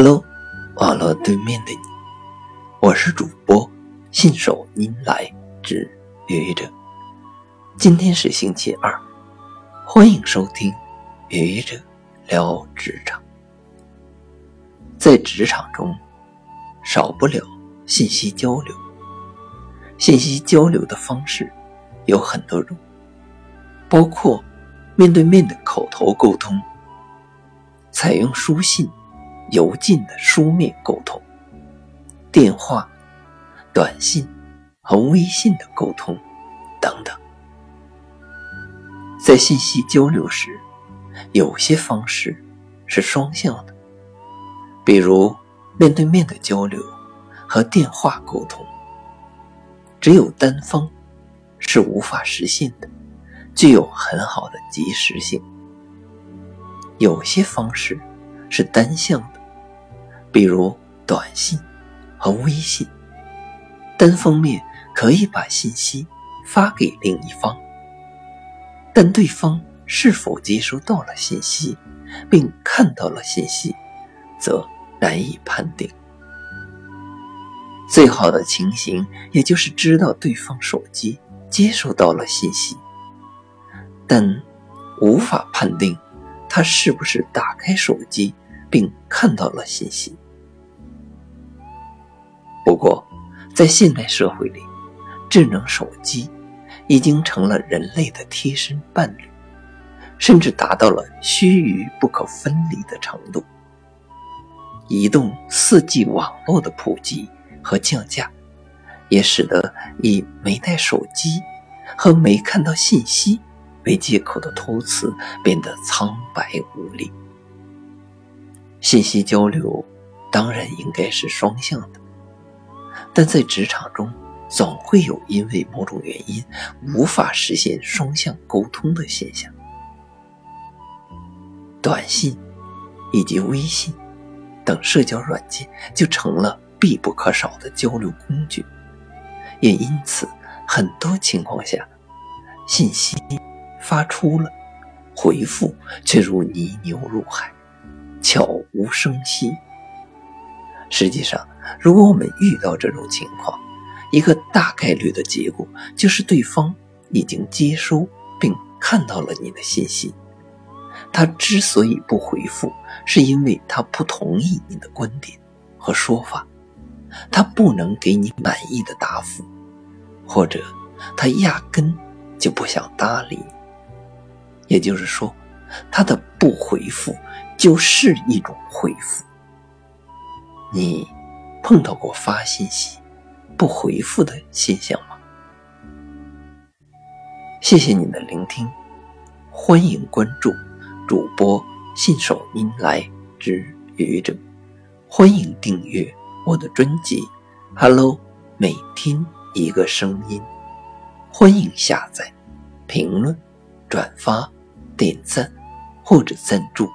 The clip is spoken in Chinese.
Hello，网络对面的你，我是主播信手拈来之愚者。今天是星期二，欢迎收听愚者聊职场。在职场中，少不了信息交流。信息交流的方式有很多种，包括面对面的口头沟通。采用书信、邮件的书面沟通，电话、短信和微信的沟通等等。在信息交流时，有些方式是双向的，比如面对面的交流和电话沟通，只有单方是无法实现的，具有很好的及时性。有些方式是单向的，比如短信和微信，单方面可以把信息发给另一方，但对方是否接收到了信息并看到了信息，则难以判定。最好的情形也就是知道对方手机接收到了信息，但无法判定。他是不是打开手机并看到了信息？不过，在现代社会里，智能手机已经成了人类的贴身伴侣，甚至达到了须臾不可分离的程度。移动 4G 网络的普及和降价，也使得以没带手机和没看到信息。为借口的托词变得苍白无力。信息交流当然应该是双向的，但在职场中总会有因为某种原因无法实现双向沟通的现象。短信以及微信等社交软件就成了必不可少的交流工具，也因此很多情况下信息。发出了，回复却如泥牛入海，悄无声息。实际上，如果我们遇到这种情况，一个大概率的结果就是对方已经接收并看到了你的信息。他之所以不回复，是因为他不同意你的观点和说法，他不能给你满意的答复，或者他压根就不想搭理你。也就是说，他的不回复就是一种回复。你碰到过发信息不回复的现象吗？谢谢你的聆听，欢迎关注主播信手拈来之愚者，欢迎订阅我的专辑《Hello》，每天一个声音，欢迎下载、评论、转发。点赞或者赞助。